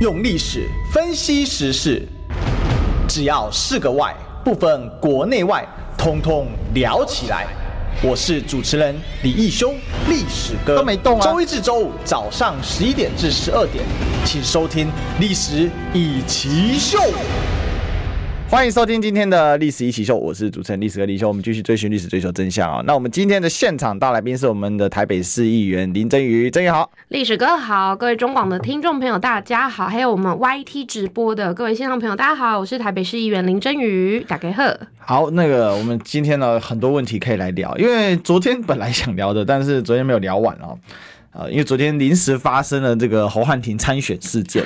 用历史分析时事，只要是个“外”，不分国内外，通通聊起来。我是主持人李义修，历史哥都没动啊。周一至周五早上十一点至十二点，请收听《历史一奇秀》。欢迎收听今天的历史一起秀，我是主持人历史哥李修，我们继续追寻历史，追求真相啊！那我们今天的现场大来宾是我们的台北市议员林真瑜，真瑜好，历史哥好，各位中广的听众朋友大家好，还有我们 YT 直播的各位线上朋友大家好，我是台北市议员林真瑜，打给贺。好，那个我们今天呢很多问题可以来聊，因为昨天本来想聊的，但是昨天没有聊完哦。呃，因为昨天临时发生了这个侯汉廷参选事件，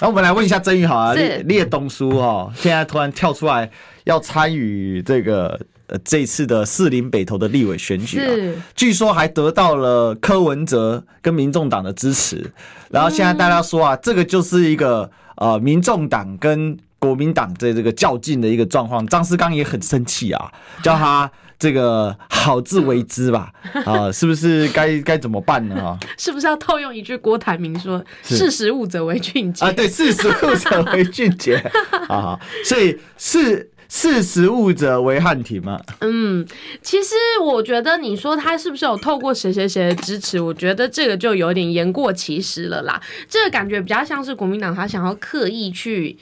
然后我们来问一下曾宇好啊，列列东书哦，现在突然跳出来要参与这个呃这次的士林北投的立委选举啊，据说还得到了柯文哲跟民众党的支持，然后现在大家说啊，这个就是一个呃民众党跟国民党在这个较劲的一个状况，张思刚也很生气啊，叫他。这个好自为之吧，啊，是不是该该怎么办呢？哈，是不是要套用一句郭台铭说“识时务者为俊杰”啊？对，识时务者为俊杰 啊，所以是识时务者为汉庭嘛？嗯，其实我觉得你说他是不是有透过谁谁谁的支持，我觉得这个就有点言过其实了啦。这个感觉比较像是国民党他想要刻意去。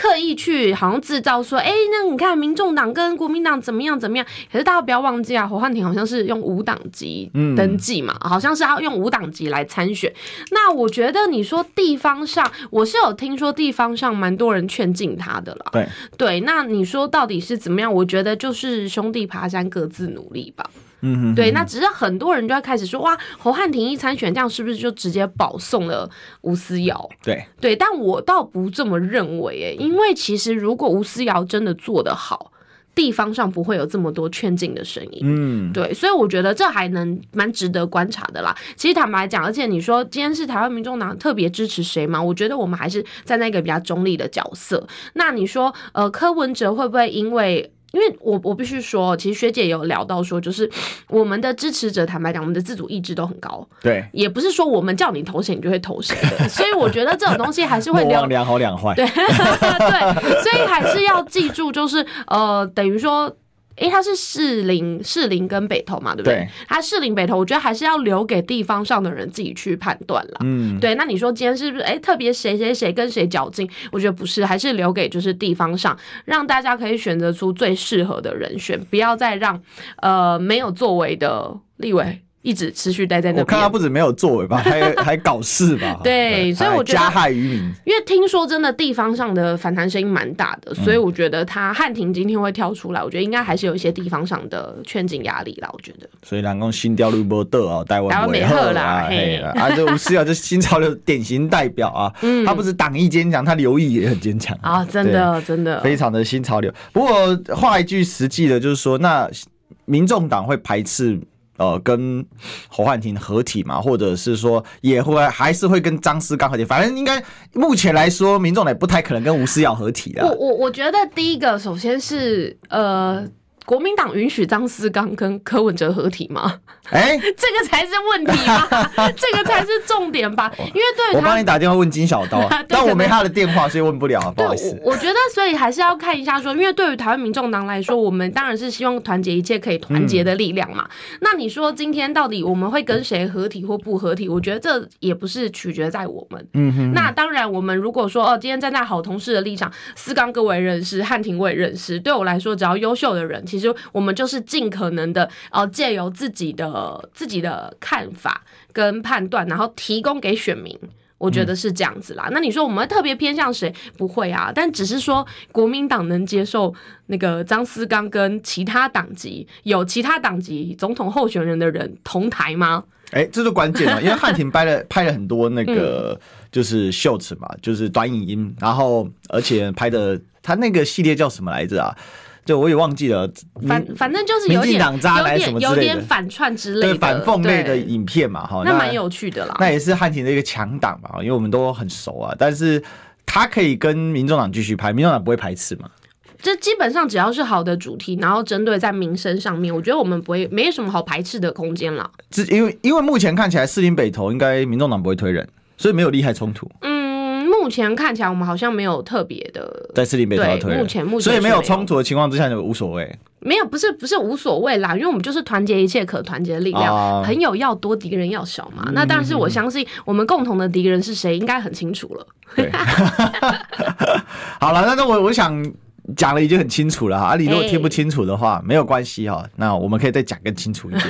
刻意去好像制造说，哎、欸，那你看民众党跟国民党怎么样怎么样？可是大家不要忘记啊，侯汉廷好像是用无党籍登记嘛，嗯、好像是要用无党籍来参选。那我觉得你说地方上，我是有听说地方上蛮多人劝进他的了。对对，那你说到底是怎么样？我觉得就是兄弟爬山各自努力吧。嗯对，那只是很多人就要开始说，哇，侯汉廷一参选，这样是不是就直接保送了吴思瑶？对对，但我倒不这么认为，诶，因为其实如果吴思瑶真的做得好，地方上不会有这么多劝进的声音。嗯，对，所以我觉得这还能蛮值得观察的啦。其实坦白讲，而且你说今天是台湾民众党特别支持谁吗？我觉得我们还是站在一个比较中立的角色。那你说，呃，柯文哲会不会因为？因为我我必须说，其实学姐有聊到说，就是 我们的支持者，坦白讲，我们的自主意志都很高。对，也不是说我们叫你投谁你就会投谁的，所以我觉得这种东西还是会两两好两坏。对 对，所以还是要记住，就是呃，等于说。诶、欸，他是士林、士林跟北投嘛，对不对？对，他士林北投，我觉得还是要留给地方上的人自己去判断啦。嗯，对。那你说今天是不是？诶、欸，特别谁谁谁跟谁较劲？我觉得不是，还是留给就是地方上，让大家可以选择出最适合的人选，不要再让呃没有作为的立委。一直持续待在那边，我看他不止没有作为吧，还还搞事吧？对，所以我觉得加害于民。因为听说真的地方上的反弹声音蛮大的，所以我觉得他汉庭今天会跳出来，我觉得应该还是有一些地方上的劝进压力啦。我觉得，所以南宫新调率不得啊，台湾台湾没喝啦，嘿啊，这吴思瑶就是新潮流典型代表啊，嗯他不是党意坚强，他留意也很坚强啊，真的真的非常的新潮流。不过话一句实际的，就是说，那民众党会排斥。呃，跟侯汉廷合体嘛，或者是说也会还是会跟张思刚合体，反正应该目前来说，民众也不太可能跟吴思瑶合体的。我我我觉得第一个，首先是呃。国民党允许张思刚跟柯文哲合体吗？哎、欸，这个才是问题吧，这个才是重点吧。因为对我帮你打电话问金小刀，但我没他的电话，所以问不了，不好意思。我，我觉得，所以还是要看一下说，因为对于台湾民众党来说，我们当然是希望团结一切可以团结的力量嘛。嗯、那你说今天到底我们会跟谁合体或不合体？我觉得这也不是取决在我们。嗯哼。那当然，我们如果说哦，今天站在好同事的立场，思刚各位认识，汉庭我也认识。对我来说，只要优秀的人，其实我们就是尽可能的，呃，借由自己的自己的看法跟判断，然后提供给选民。我觉得是这样子啦。嗯、那你说我们特别偏向谁？不会啊，但只是说国民党能接受那个张思刚跟其他党籍有其他党籍总统候选人的人同台吗？哎、欸，这是关键嘛，因为汉庭拍了 拍了很多那个就是秀词嘛，就是短影音，然后而且拍的他那个系列叫什么来着啊？就我也忘记了，反反正就是有点有点有点反串之类的，对反讽类的影片嘛，哈，那蛮有趣的啦。那也是汉庭的一个强档嘛，因为我们都很熟啊。但是他可以跟民众党继续拍，民众党不会排斥嘛？这基本上只要是好的主题，然后针对在民生上面，我觉得我们不会没有什么好排斥的空间了。是因为因为目前看起来士林北投应该民众党不会推人，所以没有利害冲突。嗯。目前看起来我们好像没有特别的在士林北投要推，目前目前所以没有冲突的情况之下就无所谓。没有，不是不是无所谓啦，因为我们就是团结一切可团结的力量，啊、朋友要多，敌人要少嘛。嗯、那但是我相信我们共同的敌人是谁，应该很清楚了。好了，那那我我想讲了已经很清楚了哈。啊，你如果听不清楚的话，欸、没有关系哈，那我们可以再讲更清楚一点。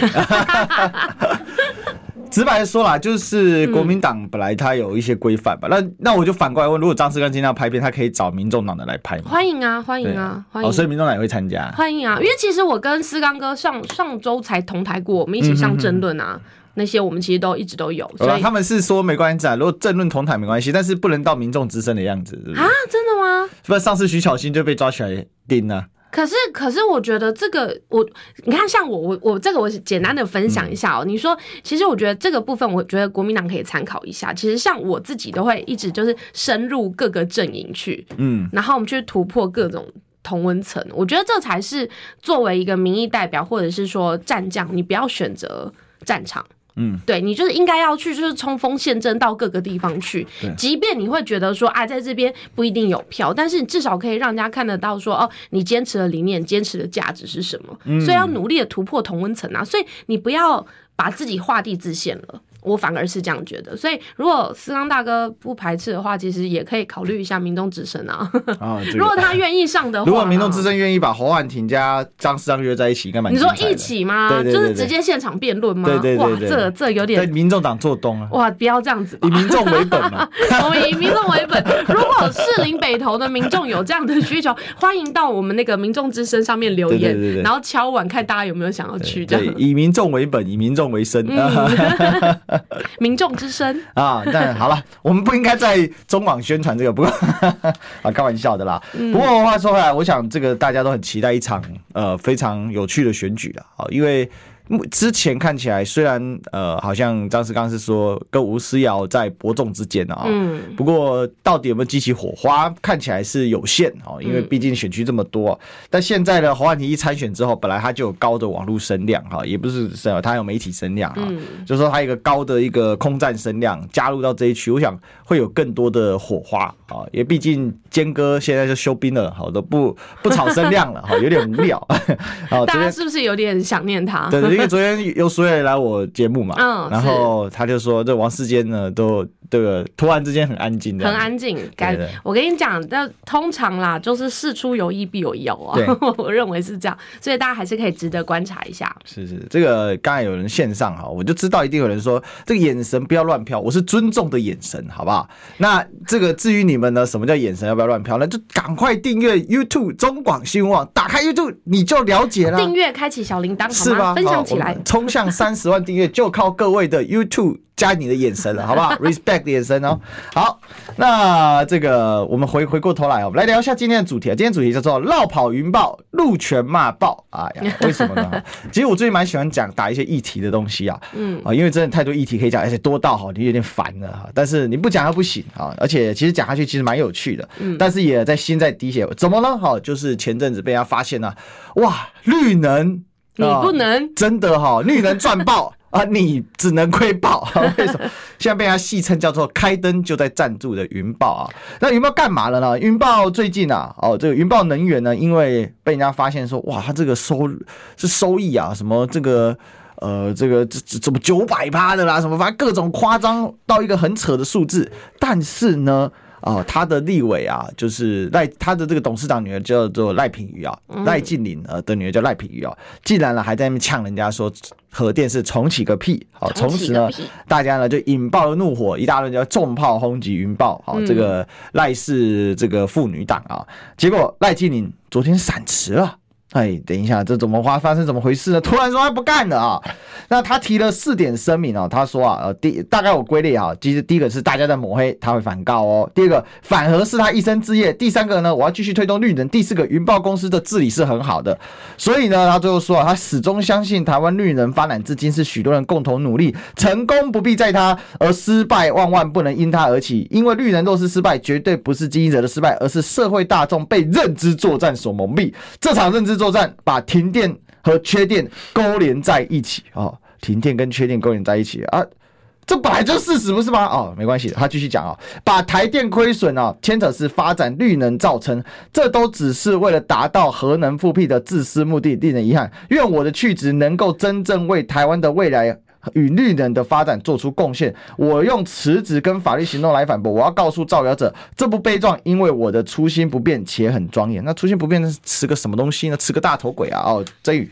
直白的说啦，就是国民党本来他有一些规范吧，那、嗯、那我就反过来问，如果张世刚今天要拍片，他可以找民众党的来拍吗？欢迎啊，欢迎啊，欢迎！哦，所以民众党也会参加。欢迎啊，因为其实我跟思刚哥上上周才同台过，我们一起上政论啊，嗯、哼哼那些我们其实都一直都有。所以他们是说没关系啊，如果政论同台没关系，但是不能到民众之声的样子是是啊？真的吗？不是上次徐巧芯就被抓起来盯了。可是，可是，我觉得这个，我你看，像我，我，我这个，我简单的分享一下哦。嗯、你说，其实我觉得这个部分，我觉得国民党可以参考一下。其实，像我自己都会一直就是深入各个阵营去，嗯，然后我们去突破各种同温层。我觉得这才是作为一个民意代表，或者是说战将，你不要选择战场。嗯，对，你就是应该要去，就是冲锋陷阵到各个地方去。对即便你会觉得说，啊，在这边不一定有票，但是你至少可以让人家看得到说，哦，你坚持的理念、坚持的价值是什么。嗯，所以要努力的突破同温层啊！所以你不要把自己画地自限了。我反而是这样觉得，所以如果司康大哥不排斥的话，其实也可以考虑一下民众之声啊。啊，如果他愿意上的话，如果民众之声愿意把侯汉廷加张斯纲约在一起，干嘛？你说一起吗？对对对对，就是直接现场辩论吗？对对对对，哇，这这有点。对民众党做东啊！哇，不要这样子，以民众为本嘛。我们以民众为本。如果士林北投的民众有这样的需求，欢迎到我们那个民众之声上面留言，然后敲碗看大家有没有想要去这样。以民众为本，以民众为生。嗯、民众。之声啊，但好了，我们不应该在中网宣传这个，不过 啊，开玩笑的啦。不过话说回来，我想这个大家都很期待一场呃非常有趣的选举了啊，因为。之前看起来虽然呃好像张世刚是说跟吴思瑶在伯仲之间啊，嗯，不过到底有没有激起火花，看起来是有限哦，因为毕竟选区这么多。但现在呢，侯汉廷一参选之后，本来他就有高的网络声量哈，也不是是他有媒体声量啊，就是说他有一个高的一个空战声量加入到这一区，我想会有更多的火花啊，因为毕竟坚哥现在就休兵了，好的不不炒声量了哈，有点无聊啊，大家是不是有点想念他？对对。因为昨天有苏伟来我节目嘛，嗯，然后他就说这王世坚呢都这个突然之间很安静，很安静。感我跟你讲，那通常啦，就是事出有因必有妖啊，对 我认为是这样，所以大家还是可以值得观察一下。是是，这个刚才有人线上哈，我就知道一定有人说这个眼神不要乱飘，我是尊重的眼神，好不好？那这个至于你们呢，什么叫眼神要不要乱飘？那就赶快订阅 YouTube 中广新闻网，打开 YouTube 你就了解了，订阅开启小铃铛，是吧？分享起来，冲向三十万订阅就靠各位的 YouTube。加你的眼神了，好不好？Respect 的眼神哦。好，那这个我们回回过头来哦，我们来聊一下今天的主题啊。今天主题叫做“落跑云豹，路权骂爆”。哎呀，为什么呢？其实我最近蛮喜欢讲打一些议题的东西啊。嗯啊，因为真的太多议题可以讲，而且多到哈你有点烦了哈。但是你不讲还不行啊。而且其实讲下去其实蛮有趣的。嗯。但是也在心在滴血。怎么呢？哈，就是前阵子被人家发现了，哇，绿能你不能真的哈，绿能赚爆。啊，你只能亏爆，为什么？现在被他戏称叫做“开灯就在赞助”的云豹啊，那云豹干嘛了呢？云豹最近啊，哦，这个云豹能源呢，因为被人家发现说，哇，它这个收是收益啊，什么这个呃，这个这这怎么九百趴的啦，什么反正各种夸张到一个很扯的数字，但是呢。哦，他的立委啊，就是赖他的这个董事长女儿叫做赖品妤啊，赖静玲呃的女儿叫赖品妤啊，竟然呢还在那边呛人家说核电是重启个屁，好，从此呢，大家呢就引爆了怒火，一大轮叫重炮轰击云豹，好，这个赖氏这个妇女党啊，结果赖静玲昨天闪辞了。哎，等一下，这怎么发发生怎么回事呢？突然说他不干了啊！那他提了四点声明啊，他说啊，呃，第大概我归类啊，其实第一个是大家在抹黑，他会反告哦；第二个反核是他一生之业；第三个呢，我要继续推动绿能；第四个云豹公司的治理是很好的。所以呢，他最后说啊，他始终相信台湾绿能发展至今是许多人共同努力，成功不必在他，而失败万万不能因他而起。因为绿能若是失败，绝对不是经营者的失败，而是社会大众被认知作战所蒙蔽。这场认知。作战把停电和缺电勾连在一起啊、哦！停电跟缺电勾连在一起啊！这本来就事实，不是吗？哦，没关系，他继续讲哦，把台电亏损哦，牵扯是发展绿能造成，这都只是为了达到核能复辟的自私目的，令人遗憾。愿我的去职能够真正为台湾的未来与绿能的发展做出贡献。我用辞职跟法律行动来反驳。我要告诉造谣者，这不悲壮，因为我的初心不变且很庄严。那初心不变是吃个什么东西呢？吃个大头鬼啊！哦，这语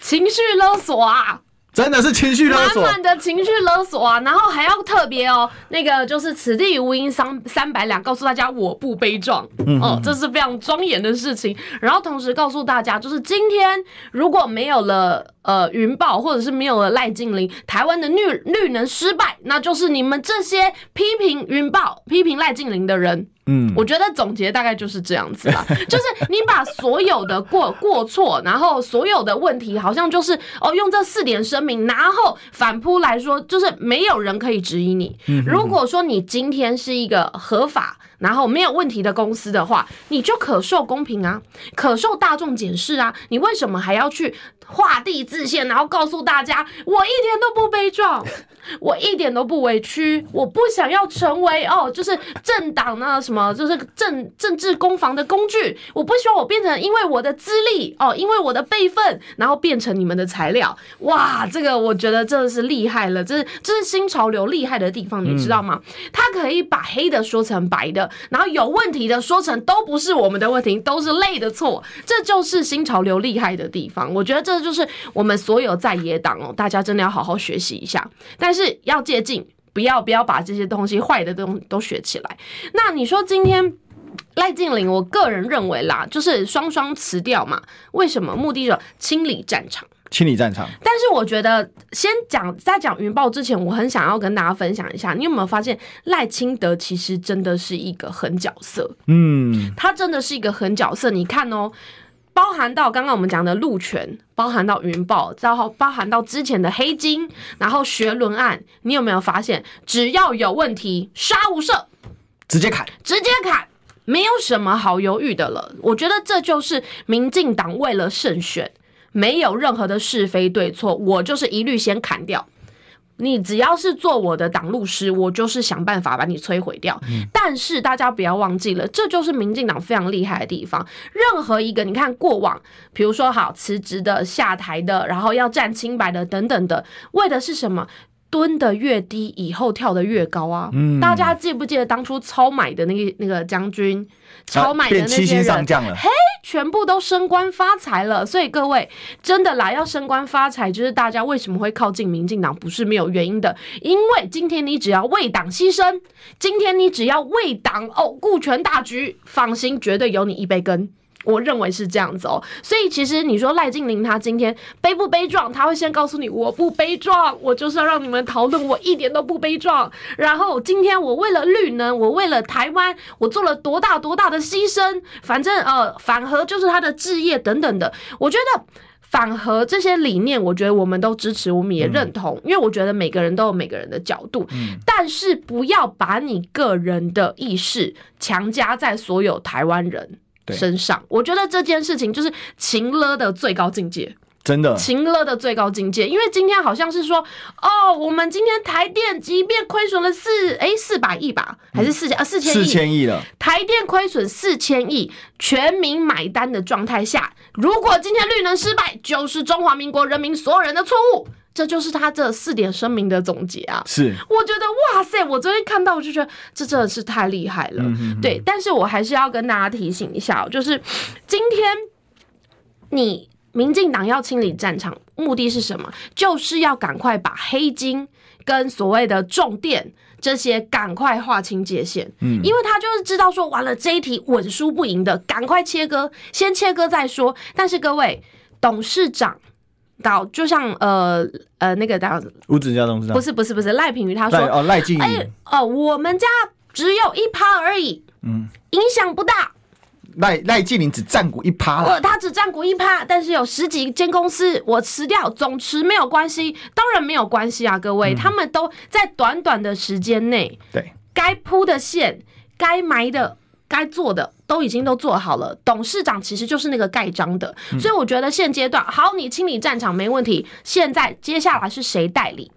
情绪勒索啊！真的是情绪勒索，满满的情绪勒索啊！然后还要特别哦，那个就是此地无银三三百两，告诉大家我不悲壮，嗯，哦，这是非常庄严的事情。然后同时告诉大家，就是今天如果没有了呃云豹，或者是没有了赖静玲，台湾的绿绿能失败，那就是你们这些批评云豹、批评赖静玲的人。嗯，我觉得总结大概就是这样子啦，就是你把所有的过 过错，然后所有的问题，好像就是哦，用这四点声明，然后反扑来说，就是没有人可以质疑你。如果说你今天是一个合法，然后没有问题的公司的话，你就可受公平啊，可受大众检视啊，你为什么还要去画地自限，然后告诉大家我一点都不悲壮，我一点都不委屈，我不想要成为哦，就是政党呢什么，就是政政治攻防的工具，我不希望我变成因为我的资历哦，因为我的辈分，然后变成你们的材料。哇，这个我觉得真的是厉害了，这是这是新潮流厉害的地方，你知道吗？他可以把黑的说成白的，然后有问题的说成都不是我们的问题，都是类的错，这就是新潮流厉害的地方。我觉得这。就是我们所有在野党哦，大家真的要好好学习一下，但是要借镜，不要不要把这些东西坏的东西都学起来。那你说今天赖静玲，我个人认为啦，就是双双辞掉嘛，为什么？目的是清理战场，清理战场。但是我觉得先讲在讲云豹之前，我很想要跟大家分享一下，你有没有发现赖清德其实真的是一个狠角色？嗯，他真的是一个狠角色。你看哦。包含到刚刚我们讲的陆权，包含到云豹，然后包含到之前的黑金，然后学伦案，你有没有发现，只要有问题，杀无赦，直接砍，直接砍，没有什么好犹豫的了。我觉得这就是民进党为了胜选，没有任何的是非对错，我就是一律先砍掉。你只要是做我的挡路师，我就是想办法把你摧毁掉。嗯。但是大家不要忘记了，这就是民进党非常厉害的地方。任何一个你看过往，比如说好辞职的、下台的，然后要站清白的等等的，为的是什么？蹲的越低，以后跳的越高啊！嗯，大家记不记得当初超买的那个那个将军，超买的那些人，嘿，全部都升官发财了。所以各位真的啦，要升官发财，就是大家为什么会靠近民进党，不是没有原因的。因为今天你只要为党牺牲，今天你只要为党哦顾全大局，放心，绝对有你一杯羹。我认为是这样子哦，所以其实你说赖静玲她今天悲不悲壮？她会先告诉你我不悲壮，我就是要让你们讨论，我一点都不悲壮。然后今天我为了绿能，我为了台湾，我做了多大多大的牺牲。反正呃，反核就是他的志业等等的。我觉得反核这些理念，我觉得我们都支持，我们也认同，因为我觉得每个人都有每个人的角度，但是不要把你个人的意识强加在所有台湾人身上，我觉得这件事情就是情勒的最高境界，真的情勒的最高境界。因为今天好像是说，哦，我们今天台电即便亏损了四哎四百亿吧，还是四千啊四千亿？四千亿了。台电亏损四千亿，全民买单的状态下，如果今天绿能失败，就是中华民国人民所有人的错误。这就是他这四点声明的总结啊！是，我觉得哇塞，我昨天看到我就觉得这真的是太厉害了。嗯、哼哼对，但是我还是要跟大家提醒一下，就是今天你民进党要清理战场，目的是什么？就是要赶快把黑金跟所谓的重电这些赶快划清界限。嗯，因为他就是知道说，完了这一题稳输不赢的，赶快切割，先切割再说。但是各位董事长。到就像呃呃那个这样子，吴子嘉董事长不是不是不是赖品妤他说哦赖静哎哦、呃、我们家只有一趴而已，嗯，影响不大。赖赖净霖只占股一趴了，他只占股一趴，但是有十几间公司我辞掉总辞没有关系，当然没有关系啊，各位，嗯、他们都在短短的时间内，对该铺的线该埋的。该做的都已经都做好了，董事长其实就是那个盖章的，嗯、所以我觉得现阶段好，你清理战场没问题。现在接下来是谁代理？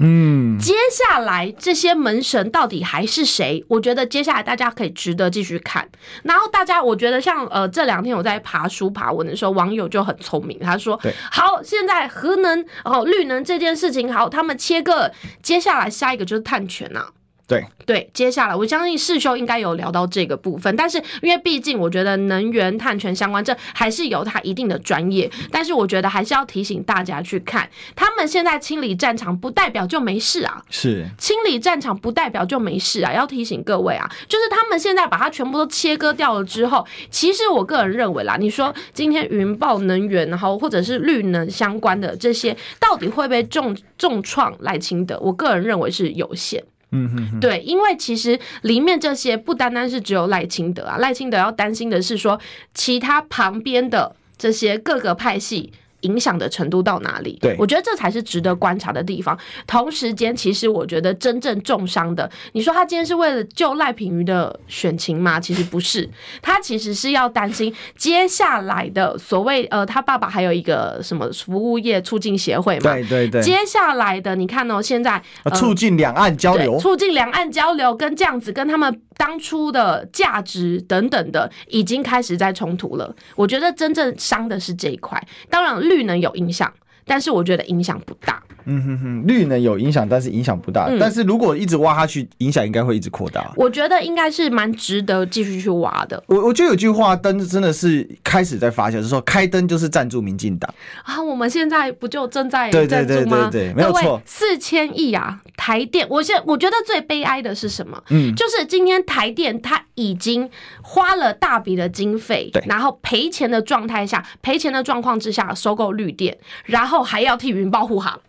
嗯，接下来这些门神到底还是谁？我觉得接下来大家可以值得继续看。然后大家，我觉得像呃这两天我在爬书爬文的时候，网友就很聪明，他说：“好，现在核能哦绿能这件事情好，他们切割，接下来下一个就是碳权呐、啊。”对对，接下来我相信世修应该有聊到这个部分，但是因为毕竟我觉得能源碳权相关，这还是有它一定的专业。但是我觉得还是要提醒大家去看，他们现在清理战场不代表就没事啊，是清理战场不代表就没事啊。要提醒各位啊，就是他们现在把它全部都切割掉了之后，其实我个人认为啦，你说今天云豹能源，然后或者是绿能相关的这些，到底会不会重重创赖清德？我个人认为是有限。嗯，对，因为其实里面这些不单单是只有赖清德啊，赖清德要担心的是说，其他旁边的这些各个派系。影响的程度到哪里？对，我觉得这才是值得观察的地方。同时间，其实我觉得真正重伤的，你说他今天是为了救赖品妤的选情吗？其实不是，他其实是要担心接下来的所谓呃，他爸爸还有一个什么服务业促进协会嘛？对对对。接下来的，你看哦，现在、呃、促进两岸交流，促进两岸交流，跟这样子跟他们。当初的价值等等的已经开始在冲突了，我觉得真正伤的是这一块。当然绿能有影响，但是我觉得影响不大。嗯哼哼，绿能有影响，但是影响不大。嗯、但是如果一直挖下去，影响应该会一直扩大。我觉得应该是蛮值得继续去挖的。我我觉得有句话，灯真的是开始在发酵，就是说开灯就是赞助民进党啊。我们现在不就正在赞助吗？对对对对对，没有错。四千亿啊，台电，我现我觉得最悲哀的是什么？嗯，就是今天台电它已经花了大笔的经费，对，然后赔钱的状态下，赔钱的状况之下收购绿电，然后还要替云豹护航。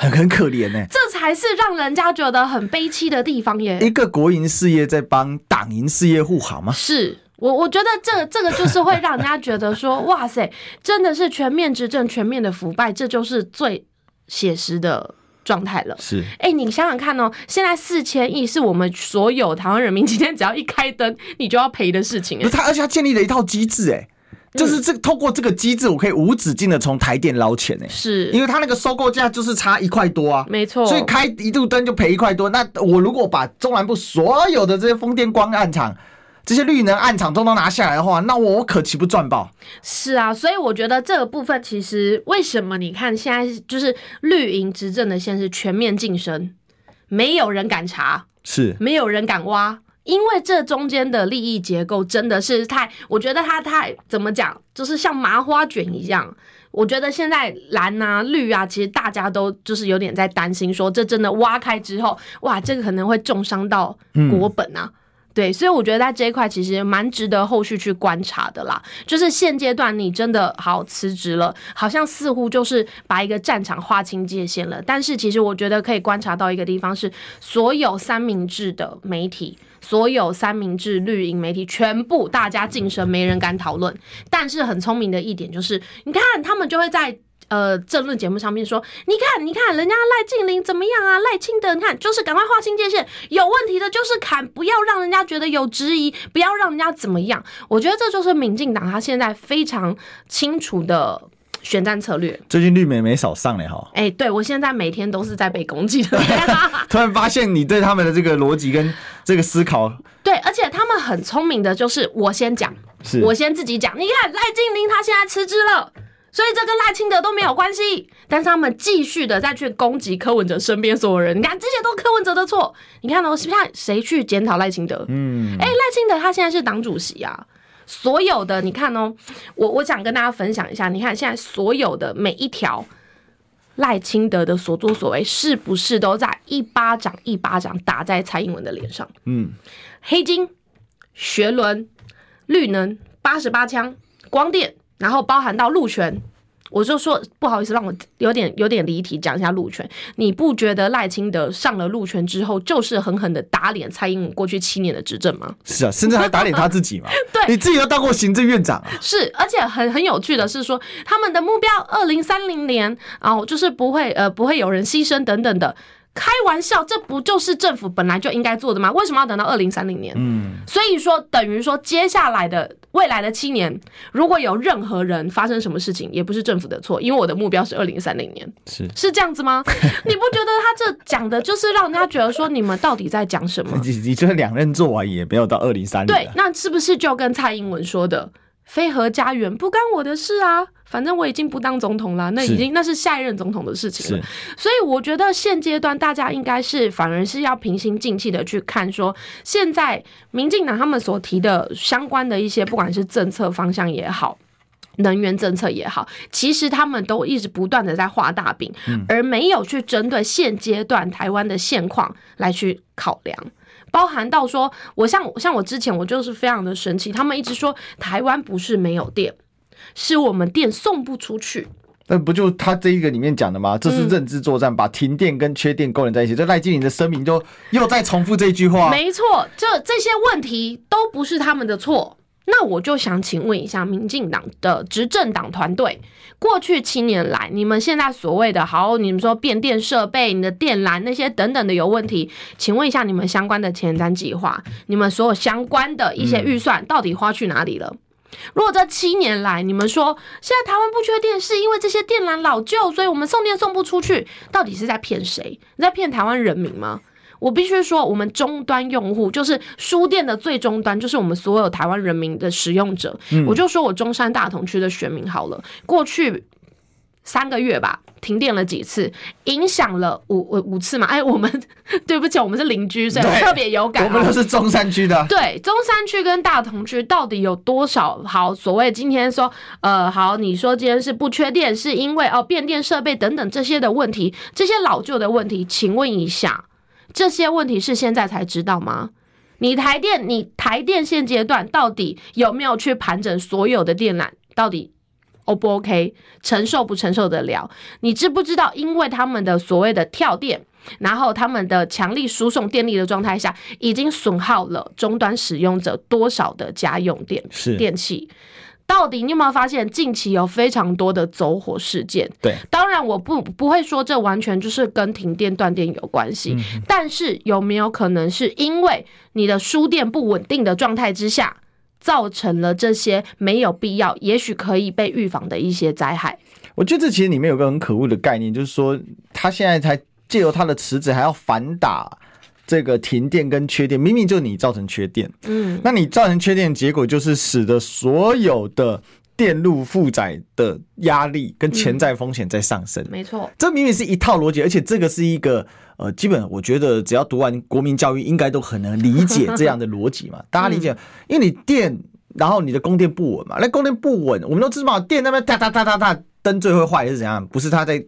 很很可怜呢、欸，这才是让人家觉得很悲戚的地方耶。一个国营事业在帮党营事业护航吗？是我，我觉得这这个就是会让人家觉得说，哇塞，真的是全面执政、全面的腐败，这就是最写实的状态了。是，哎、欸，你想想看哦，现在四千亿是我们所有台湾人民今天只要一开灯，你就要赔的事情。他而且他建立了一套机制，哎。就是这透过这个机制，我可以无止境的从台电捞钱呢。是，因为他那个收购价就是差一块多啊，没错。所以开一度灯就赔一块多。那我如果把中南部所有的这些风电、光暗场、这些绿能暗场都能拿下来的话，那我可岂不赚爆？是啊，所以我觉得这个部分其实为什么你看现在就是绿营执政的现是全面晋升，没有人敢查，是没有人敢挖。因为这中间的利益结构真的是太，我觉得它太怎么讲，就是像麻花卷一样。我觉得现在蓝啊、绿啊，其实大家都就是有点在担心，说这真的挖开之后，哇，这个可能会重伤到国本啊。嗯对，所以我觉得在这一块其实蛮值得后续去观察的啦。就是现阶段你真的好辞职了，好像似乎就是把一个战场划清界限了。但是其实我觉得可以观察到一个地方是，所有三明治的媒体，所有三明治绿营媒体，全部大家晋升，没人敢讨论。但是很聪明的一点就是，你看他们就会在。呃，政论节目上面说，你看，你看，人家赖静玲怎么样啊？赖清德，你看，就是赶快划清界限，有问题的就是砍，不要让人家觉得有质疑，不要让人家怎么样。我觉得这就是民进党他现在非常清楚的选战策略。最近绿媒没少上嘞哈。哎、欸，对，我现在每天都是在被攻击的。突然发现你对他们的这个逻辑跟 这个思考，对，而且他们很聪明的，就是我先讲，是我先自己讲。你看赖清德他现在辞职了。所以这跟赖清德都没有关系，但是他们继续的再去攻击柯文哲身边所有人。你看这些都是柯文哲的错。你看哦，是不是谁去检讨赖清德？嗯，哎，赖清德他现在是党主席啊。所有的你看哦，我我想跟大家分享一下，你看现在所有的每一条赖清德的所作所为，是不是都在一巴掌一巴掌打在蔡英文的脸上？嗯，黑金、学伦、绿能、八十八枪、光电。然后包含到陆权，我就说不好意思，让我有点有点离题，讲一下陆权。你不觉得赖清德上了陆权之后，就是狠狠的打脸蔡英文过去七年的执政吗？是啊，甚至还打脸他自己嘛？对，你自己都当过行政院长啊。是，而且很很有趣的是说，他们的目标二零三零年啊，就是不会呃不会有人牺牲等等的。开玩笑，这不就是政府本来就应该做的吗？为什么要等到二零三零年？嗯，所以说等于说接下来的未来的七年，如果有任何人发生什么事情，也不是政府的错，因为我的目标是二零三零年，是是这样子吗？你不觉得他这讲的就是让人家觉得说你们到底在讲什么？你你就是两任做完也没有到二零三零，对，那是不是就跟蔡英文说的？非核家园不干我的事啊，反正我已经不当总统了，那已经那是下一任总统的事情了。所以我觉得现阶段大家应该是反而是要平心静气的去看，说现在民进党他们所提的相关的一些，不管是政策方向也好，能源政策也好，其实他们都一直不断的在画大饼，而没有去针对现阶段台湾的现况来去考量。包含到说，我像像我之前我就是非常的神奇，他们一直说台湾不是没有电，是我们电送不出去。那不就他这一个里面讲的吗？这是认知作战，把停电跟缺电勾连在一起。这赖清德的声明就又在重复这句话。没错，这这些问题都不是他们的错。那我就想请问一下，民进党的执政党团队，过去七年来，你们现在所谓的好，你们说变电设备、你的电缆那些等等的有问题，请问一下，你们相关的前瞻计划，你们所有相关的一些预算到底花去哪里了？如果这七年来，你们说现在台湾不缺电，是因为这些电缆老旧，所以我们送电送不出去，到底是在骗谁？你在骗台湾人民吗？我必须说，我们终端用户就是书店的最终端，就是我们所有台湾人民的使用者。嗯、我就说我中山大同区的选民好了，过去三个月吧，停电了几次，影响了五五五次嘛。哎，我们 对不起，我们是邻居，所以特别有感。我们都是中山区的。对，中山区跟大同区到底有多少？好，所谓今天说，呃，好，你说今天是不缺电，是因为哦变电设备等等这些的问题，这些老旧的问题，请问一下。这些问题是现在才知道吗？你台电，你台电现阶段到底有没有去盘整所有的电缆？到底 O 不 OK？承受不承受得了？你知不知道？因为他们的所谓的跳电，然后他们的强力输送电力的状态下，已经损耗了终端使用者多少的家用电是电器？到底你有没有发现，近期有非常多的走火事件？对，当然我不不会说这完全就是跟停电断电有关系，嗯、但是有没有可能是因为你的输电不稳定的状态之下，造成了这些没有必要，也许可以被预防的一些灾害？我觉得这其实里面有个很可恶的概念，就是说他现在才借由他的池子还要反打。这个停电跟缺电，明明就你造成缺电，嗯，那你造成缺电，结果就是使得所有的电路负载的压力跟潜在风险在上升。没错，这明明是一套逻辑，而且这个是一个呃，基本我觉得只要读完国民教育，应该都很能理解这样的逻辑嘛。大家理解，因为你电，然后你的供电不稳嘛，那供电不稳，我们都知道电那边哒哒哒哒哒，灯最会坏是怎样？不是它在。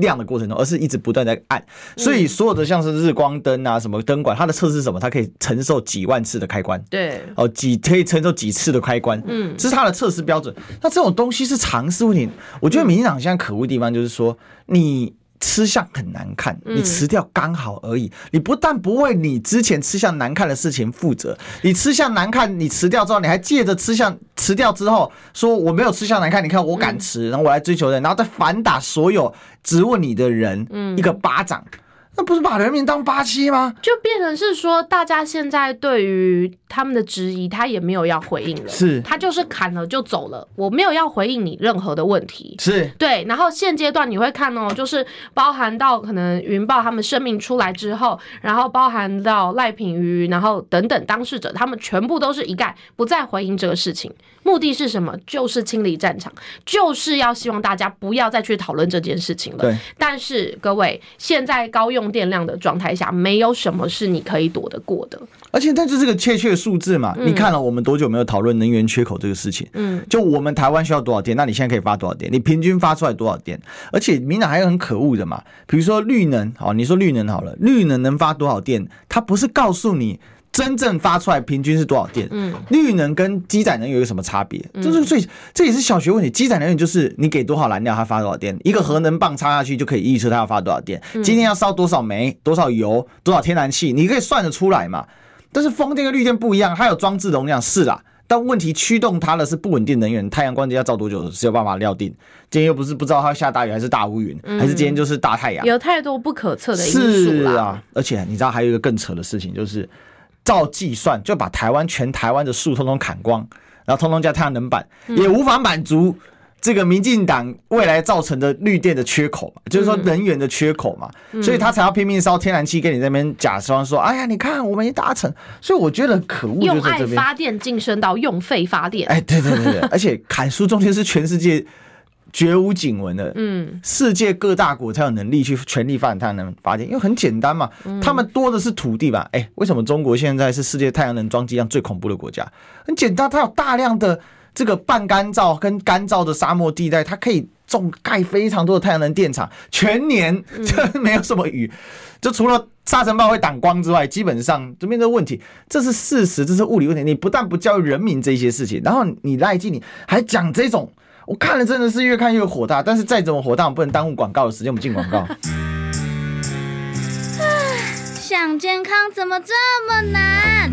亮的过程中，而是一直不断在暗，所以所有的像是日光灯啊，什么灯管，它的测试是什么？它可以承受几万次的开关，对，哦，几可以承受几次的开关，嗯，这是它的测试标准。那这种东西是常识问题。我觉得民进党现在可恶的地方就是说你。吃相很难看，你辞掉刚好而已。嗯、你不但不为你之前吃相难看的事情负责，你吃相难看，你辞掉之后，你还借着吃相辞掉之后说我没有吃相难看，你看我敢辞，嗯、然后我来追求人，然后再反打所有质问你的人，一个巴掌。嗯那不是把人民当八七吗？就变成是说，大家现在对于他们的质疑，他也没有要回应了。是，他就是砍了就走了，我没有要回应你任何的问题。是对。然后现阶段你会看哦，就是包含到可能云豹他们声明出来之后，然后包含到赖品妤，然后等等当事者，他们全部都是一概不再回应这个事情。目的是什么？就是清理战场，就是要希望大家不要再去讨论这件事情了。对。但是各位，现在高用电量的状态下，没有什么是你可以躲得过的。而且，但是这个确切的数字嘛，嗯、你看了我们多久没有讨论能源缺口这个事情？嗯，就我们台湾需要多少电，那你现在可以发多少电？你平均发出来多少电？而且，民党还有很可恶的嘛，比如说绿能，好，你说绿能好了，绿能能发多少电？它不是告诉你。真正发出来平均是多少电？嗯，绿能跟机载能有一个什么差别？这是最这也是小学问题。机载能源就是你给多少燃料，它发多少电。一个核能棒插下去就可以预测它要发多少电。今天要烧多少煤、多少油、多少天然气，你可以算得出来嘛？但是风电跟绿电不一样，它有装置容量是啦。但问题驱动它的是不稳定能源，太阳光要照多久是有办法料定。今天又不是不知道它会下大雨还是大乌云，还是今天就是大太阳，有太多不可测的因素是啊，而且你知道还有一个更扯的事情，就是照计算就把台湾全台湾的树通通砍光，然后通通加太阳能板，也无法满足。这个民进党未来造成的绿电的缺口嘛，就是说能源的缺口嘛，嗯、所以他才要拼命烧天然气，跟你那边假装说，哎呀，你看我们已达成，所以我觉得很可恶，用爱发电晋升到用废发电，哎，对对对对，而且砍树中间是全世界绝无仅闻的，嗯，世界各大国才有能力去全力发展太阳能发电，因为很简单嘛，他们多的是土地吧，哎，为什么中国现在是世界太阳能装机量最恐怖的国家？很简单，它有大量的。这个半干燥跟干燥的沙漠地带，它可以种盖非常多的太阳能电厂，全年 就没有什么雨，就除了沙尘暴会挡光之外，基本上这边的问题，这是事实，这是物理问题。你不但不教育人民这些事情，然后你赖进你还讲这种，我看了真的是越看越火大。但是再怎么火大，我不能耽误广告的时间，我们进广告。想健康怎么这么难？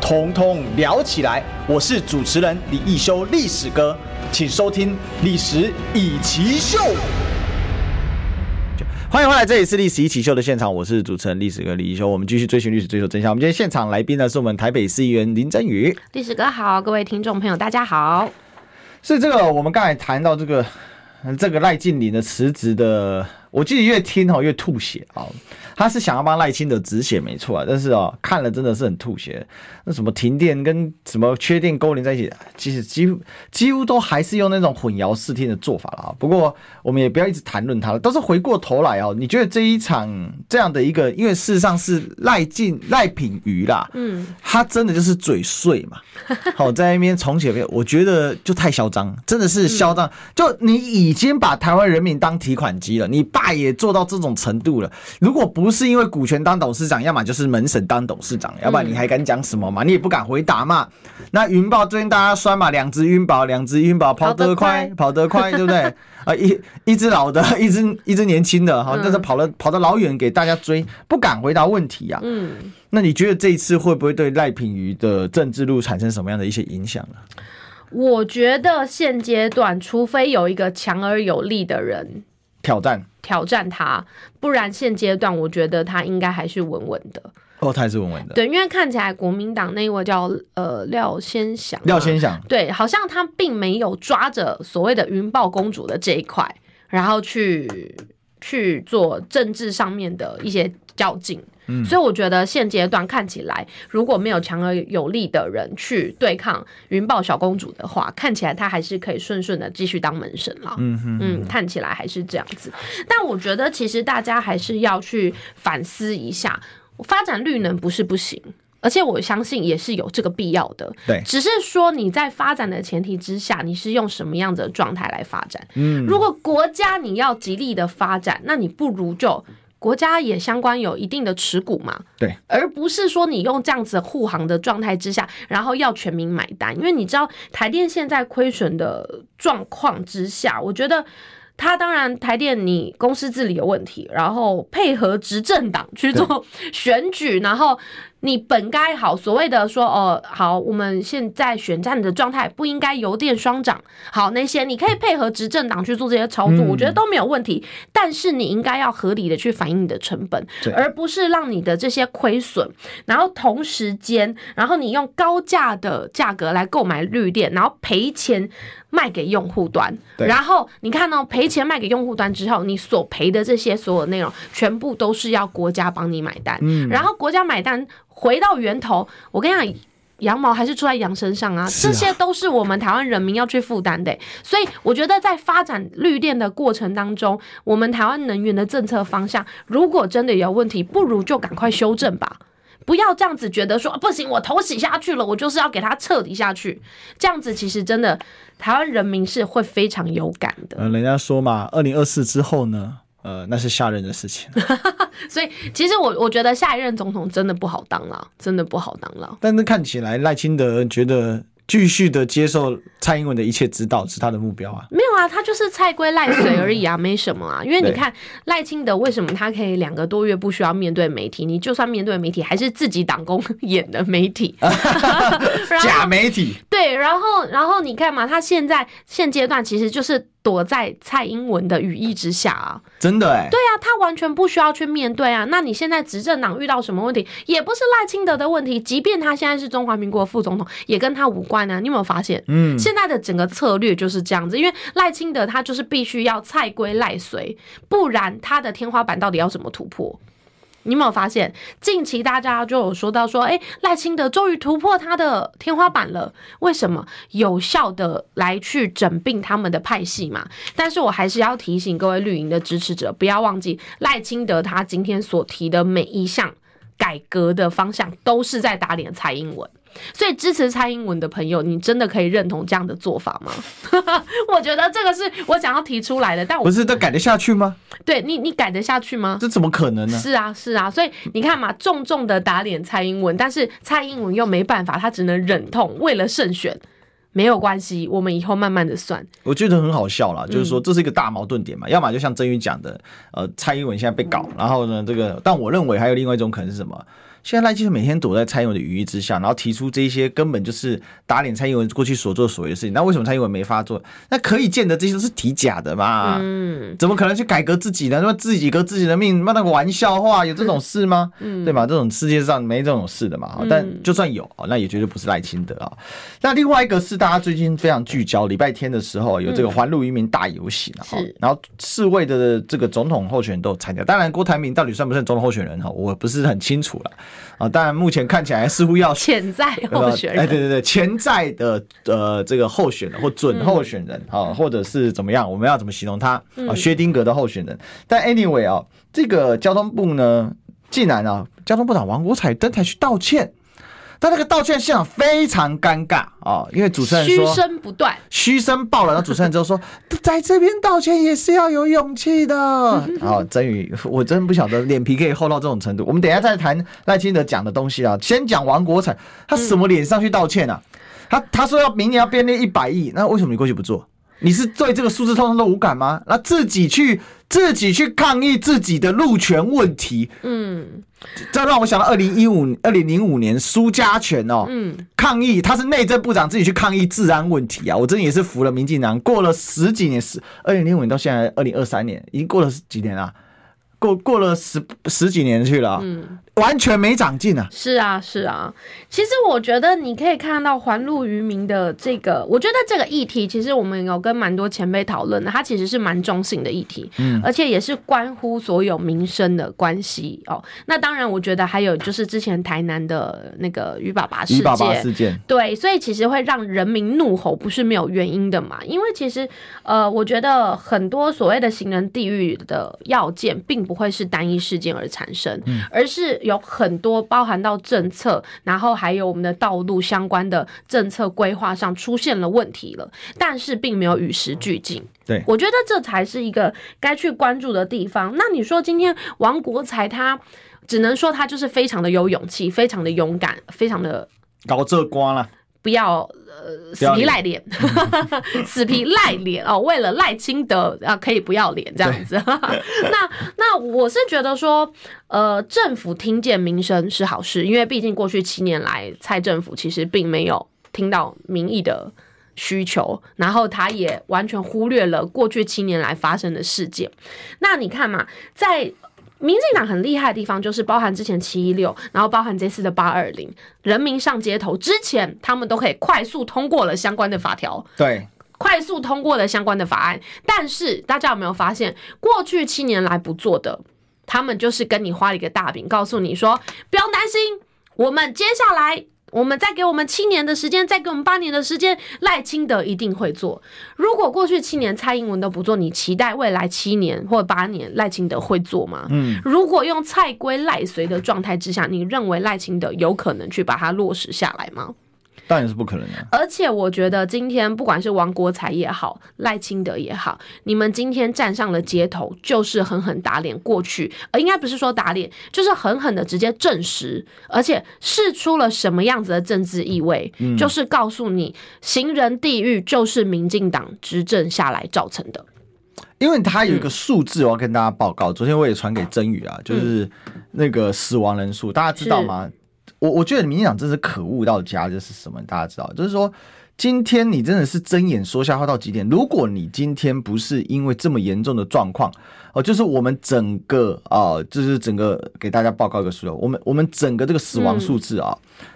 通通聊起来！我是主持人李一修，历史哥，请收听《历史易起 SHOW》。欢迎回来，这里是《历史一起 SHOW》的现场，我是主持人历史哥李一修。我们继续追寻历史，追求真相。我们今天现场来宾呢，是我们台北市议员林真宇。历史哥好，各位听众朋友大家好。所以这个我们刚才谈到这个这个赖静玲的辞职的，我记得越听哦越吐血啊。他是想要帮赖清德止血，没错啊，但是哦，看了真的是很吐血。那什么停电跟什么缺电勾连在一起，其实几乎几乎都还是用那种混淆视听的做法了啊。不过我们也不要一直谈论他了，都是回过头来哦。你觉得这一场这样的一个，因为事实上是赖进赖品瑜啦，嗯，他真的就是嘴碎嘛。好，在那边重启，我觉得就太嚣张，真的是嚣张。就你已经把台湾人民当提款机了，你爸也做到这种程度了，如果不。不是因为股权当董事长，要么就是门神当董事长，要不然你还敢讲什么嘛？你也不敢回答嘛。那云豹最近大家酸嘛，两只云豹，两只云豹跑得快，跑得快，对不对？啊，一一只老的，一只一只年轻的，哈，但是跑了跑得老远给大家追，不敢回答问题啊。嗯，那你觉得这一次会不会对赖品妤的政治路产生什么样的一些影响呢？我觉得现阶段，除非有一个强而有力的人。挑战挑战他，不然现阶段我觉得他应该还是稳稳的。哦，他还是稳稳的。对，因为看起来国民党那一位叫呃廖先祥，廖先祥，对，好像他并没有抓着所谓的云豹公主的这一块，然后去去做政治上面的一些较劲。所以我觉得现阶段看起来，如果没有强而有力的人去对抗云豹小公主的话，看起来她还是可以顺顺的继续当门神了。嗯哼嗯，看起来还是这样子。但我觉得其实大家还是要去反思一下，发展绿能不是不行，而且我相信也是有这个必要的。对，只是说你在发展的前提之下，你是用什么样的状态来发展？嗯，如果国家你要极力的发展，那你不如就。国家也相关有一定的持股嘛，对，而不是说你用这样子护航的状态之下，然后要全民买单，因为你知道台电现在亏损的状况之下，我觉得。他当然，台电你公司治理有问题，然后配合执政党去做选举，然后你本该好所谓的说哦，好，我们现在选战的状态不应该油电双涨，好，那些你可以配合执政党去做这些操作，我觉得都没有问题。但是你应该要合理的去反映你的成本，而不是让你的这些亏损，然后同时间，然后你用高价的价格来购买绿电，然后赔钱。卖给用户端，然后你看到赔钱卖给用户端之后，你所赔的这些所有内容，全部都是要国家帮你买单。嗯，然后国家买单回到源头，我跟你讲，羊毛还是出在羊身上啊，这些都是我们台湾人民要去负担的。所以我觉得在发展绿电的过程当中，我们台湾能源的政策方向如果真的有问题，不如就赶快修正吧。不要这样子觉得说不行，我头洗下去了，我就是要给他彻底下去。这样子其实真的，台湾人民是会非常有感的。嗯，人家说嘛，二零二四之后呢，呃，那是下任的事情。所以其实我我觉得下一任总统真的不好当了，真的不好当了。但是看起来赖清德觉得。继续的接受蔡英文的一切指导是他的目标啊？没有啊，他就是蔡归赖水而已啊，没什么啊。因为你看赖清德为什么他可以两个多月不需要面对媒体？你就算面对媒体，还是自己党工演的媒体，假媒体。对，然后然后你看嘛，他现在现阶段其实就是。躲在蔡英文的羽翼之下啊，真的哎，对啊，他完全不需要去面对啊。那你现在执政党遇到什么问题，也不是赖清德的问题，即便他现在是中华民国副总统，也跟他无关啊。你有没有发现？嗯，现在的整个策略就是这样子，因为赖清德他就是必须要蔡归赖随，不然他的天花板到底要怎么突破？你有没有发现，近期大家就有说到说，哎，赖清德终于突破他的天花板了。为什么？有效的来去整并他们的派系嘛。但是我还是要提醒各位绿营的支持者，不要忘记赖清德他今天所提的每一项改革的方向，都是在打脸蔡英文。所以支持蔡英文的朋友，你真的可以认同这样的做法吗？我觉得这个是我想要提出来的，但我不是都改得下去吗？对你，你改得下去吗？这怎么可能呢？是啊，是啊，所以你看嘛，重重的打脸蔡英文，但是蔡英文又没办法，他只能忍痛，为了胜选，没有关系，我们以后慢慢的算。我觉得很好笑啦，就是说这是一个大矛盾点嘛，嗯、要么就像曾宇讲的，呃，蔡英文现在被搞，然后呢，这个，但我认为还有另外一种可能是什么？现在赖清德每天躲在蔡英文的羽翼之下，然后提出这些根本就是打脸蔡英文过去所做所为的事情。那为什么蔡英文没发作？那可以见得这些都是提假的嘛？嗯，怎么可能去改革自己呢？那么自己革自己的命，那那个玩笑话有这种事吗？嗯，对吧？这种世界上没这种事的嘛。但就算有，那也绝对不是赖清德啊。那另外一个是大家最近非常聚焦，礼拜天的时候有这个环路渔民大游行啊，然后四位的这个总统候选人都参加。当然，郭台铭到底算不算总统候选人哈？我不是很清楚了。啊，当然，目前看起来似乎要潜在候选人，哎，对对对，潜在的呃这个候选人或准候选人啊，嗯、或者是怎么样，我们要怎么形容他啊？薛丁格的候选人。但 anyway 啊，这个交通部呢，竟然啊，交通部长王国彩登台去道歉。但那个道歉现场非常尴尬啊，因为主持人说嘘声不断，嘘声爆了。然后主持人就说，在这边道歉也是要有勇气的。然后曾宇，我真不晓得脸皮可以厚到这种程度。我们等一下再谈赖清德讲的东西啊，先讲王国材，他什么脸上去道歉啊？他他说要明年要编列一百亿，那为什么你过去不做？你是对这个数字通通都无感吗？那自己去自己去抗议自己的路权问题，嗯。这让我想到二零一五、二零零五年苏家全哦，嗯，抗议他是内政部长自己去抗议治安问题啊，我真的也是服了民进党。过了十几年，十二零零五年到现在二零二三年，已经过了几年了，过过了十十几年去了，嗯。完全没长进啊！是啊，是啊。其实我觉得你可以看到环路渔民的这个，我觉得这个议题，其实我们有跟蛮多前辈讨论的，它其实是蛮中性的议题，嗯，而且也是关乎所有民生的关系哦。那当然，我觉得还有就是之前台南的那个鱼爸爸事件，鱼爸爸事件，对，所以其实会让人民怒吼，不是没有原因的嘛。因为其实呃，我觉得很多所谓的行人地狱的要件，并不会是单一事件而产生，嗯，而是。有很多包含到政策，然后还有我们的道路相关的政策规划上出现了问题了，但是并没有与时俱进。对，我觉得这才是一个该去关注的地方。那你说今天王国才他只能说他就是非常的有勇气，非常的勇敢，非常的搞这瓜了。不要呃死皮赖脸，死皮赖脸哦！为了赖清德啊，可以不要脸这样子。那那我是觉得说，呃，政府听见民生是好事，因为毕竟过去七年来，蔡政府其实并没有听到民意的需求，然后他也完全忽略了过去七年来发生的事件。那你看嘛，在。民进党很厉害的地方，就是包含之前七一六，然后包含这次的八二零，人民上街头之前，他们都可以快速通过了相关的法条，对，快速通过了相关的法案。但是大家有没有发现，过去七年来不做的，他们就是跟你画了一个大饼，告诉你说不用担心，我们接下来我们再给我们七年的时间，再给我们八年的时间，赖清德一定会做。如果过去七年蔡英文都不做，你期待未来七年或八年赖清德会做吗？嗯，如果用蔡归赖随的状态之下，你认为赖清德有可能去把它落实下来吗？当然是不可能的。而且我觉得今天不管是王国才也好，赖清德也好，你们今天站上了街头，就是狠狠打脸过去，呃，应该不是说打脸，就是狠狠的直接证实，而且试出了什么样子的政治意味，嗯、就是告诉你，行人地狱就是民进党执政下来造成的。因为他有一个数字，我要跟大家报告，嗯、昨天我也传给曾宇啊，就是那个死亡人数，大家知道吗？我我觉得民进党真是可恶到家，这是什么？大家知道，就是说，今天你真的是睁眼说瞎话到极点。如果你今天不是因为这么严重的状况，哦，就是我们整个啊、呃，就是整个给大家报告一个数，我们我们整个这个死亡数字啊。嗯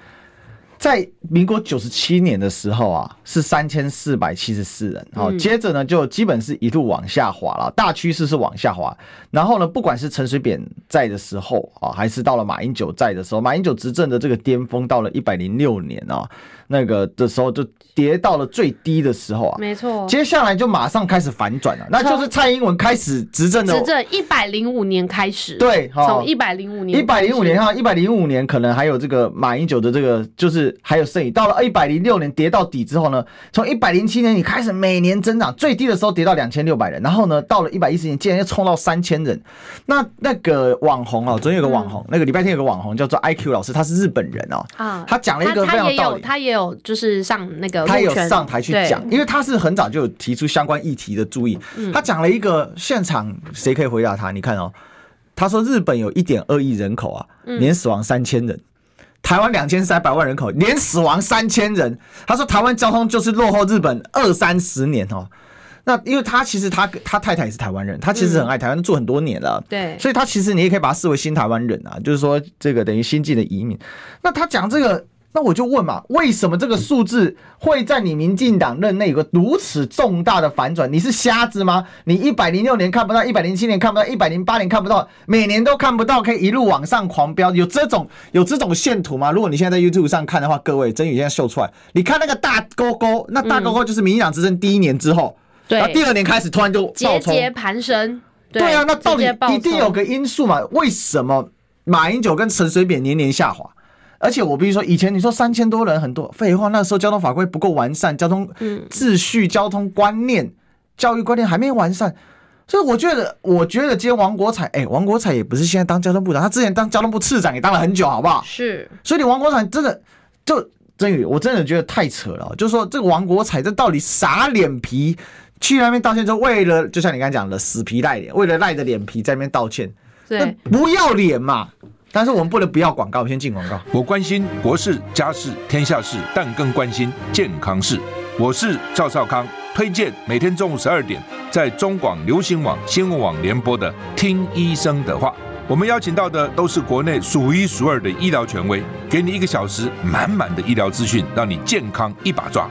在民国九十七年的时候啊，是三千四百七十四人，好，接着呢就基本是一路往下滑了，大趋势是往下滑。然后呢，不管是陈水扁在的时候啊，还是到了马英九在的时候，马英九执政的这个巅峰到了一百零六年啊，那个的时候就跌到了最低的时候啊，没错。接下来就马上开始反转了，那就是蔡英文开始执政的执政一百零五年开始，对，从一百零五年，一百零五年哈，一百零五年可能还有这个马英九的这个就是。还有剩余，到了一百零六年跌到底之后呢，从一百零七年你开始每年增长，最低的时候跌到两千六百人，然后呢，到了一百一十年竟然又冲到三千人。那那个网红哦，昨天有个网红，嗯、那个礼拜天有个网红叫做 IQ 老师，他是日本人哦，啊，他讲了一个非常有道理，他也有就是上那个他有上台去讲，因为他是很早就有提出相关议题的注意，嗯、他讲了一个现场谁可以回答他？你看哦，他说日本有一点二亿人口啊，年死亡三千人。嗯台湾两千三百万人口，年死亡三千人。他说台湾交通就是落后日本二三十年哦。那因为他其实他他太太也是台湾人，他其实很爱台湾，住很多年了。对，所以他其实你也可以把他视为新台湾人啊，就是说这个等于新进的移民。那他讲这个。那我就问嘛，为什么这个数字会在你民进党任内有个如此重大的反转？你是瞎子吗？你一百零六年看不到，一百零七年看不到，一百零八年看不到，每年都看不到，可以一路往上狂飙，有这种有这种线图吗？如果你现在在 YouTube 上看的话，各位曾宇现在秀出来，你看那个大勾勾，那大勾勾就是民进党执政第一年之后，对、嗯，然后第二年开始突然就节节攀升，对，对啊，那到底一定有个因素嘛？为什么马英九跟陈水扁年年下滑？而且我必须说，以前你说三千多人很多，废话，那时候交通法规不够完善，交通秩序、交通观念、教育观念还没完善，所以我觉得，我觉得今天王国彩，哎，王国彩也不是现在当交通部长，他之前当交通部次长也当了很久，好不好？是，所以你王国彩真的就真宇，我真的觉得太扯了，就是说这个王国彩这到底啥脸皮去那边道歉，就为了就像你刚才讲的死皮赖脸，为了赖着脸皮在那边道歉，对，不要脸嘛。但是我们不能不要广告，先进广告。我关心国事、家事、天下事，但更关心健康事。我是赵少康，推荐每天中午十二点在中广流行网、新闻网联播的《听医生的话》。我们邀请到的都是国内数一数二的医疗权威，给你一个小时满满的医疗资讯，让你健康一把抓。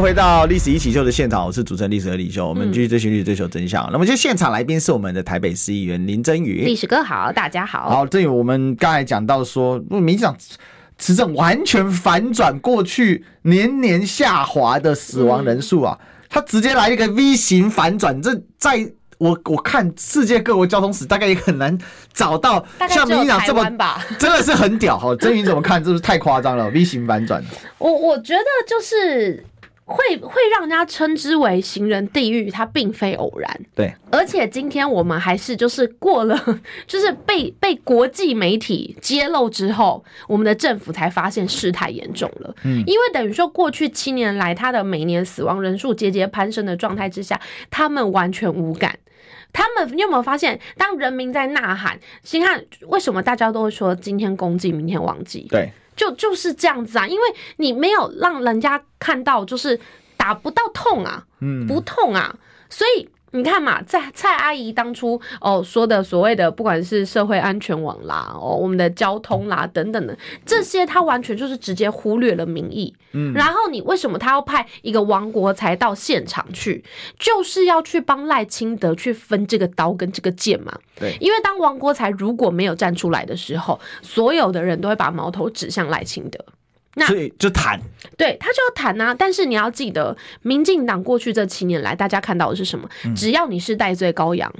回到历史一起秀的现场，我是主持人历史和李秀，我们继续追寻历史，追求真相。嗯、那么，今天现场来宾是我们的台北市议员林真宇。历史哥好，大家好。好，珍羽，我们刚才讲到说，民进党执政完全反转过去年年下滑的死亡人数啊，他、嗯、直接来一个 V 型反转。这在我我看世界各国交通史，大概也很难找到像民进党这么吧，真的是很屌哈。真云怎么看？这是不是太夸张了？V 型反转。我我觉得就是。会会让人家称之为行人地狱，它并非偶然。对，而且今天我们还是就是过了，就是被被国际媒体揭露之后，我们的政府才发现事态严重了。嗯，因为等于说过去七年来，它的每年死亡人数节节攀升的状态之下，他们完全无感。他们你有没有发现，当人民在呐喊，你看为什么大家都会说今天公祭，明天忘记？对。就就是这样子啊，因为你没有让人家看到，就是打不到痛啊，嗯，不痛啊，所以你看嘛，在蔡阿姨当初哦说的所谓的不管是社会安全网啦，哦我们的交通啦等等的这些，他完全就是直接忽略了民意。嗯，然后你为什么他要派一个王国才到现场去，就是要去帮赖清德去分这个刀跟这个剑嘛？对，因为当王国才如果没有站出来的时候，所有的人都会把矛头指向赖清德。那所以就谈，对，他就要谈啊。但是你要记得，民进党过去这七年来，大家看到的是什么？嗯、只要你是代罪羔羊，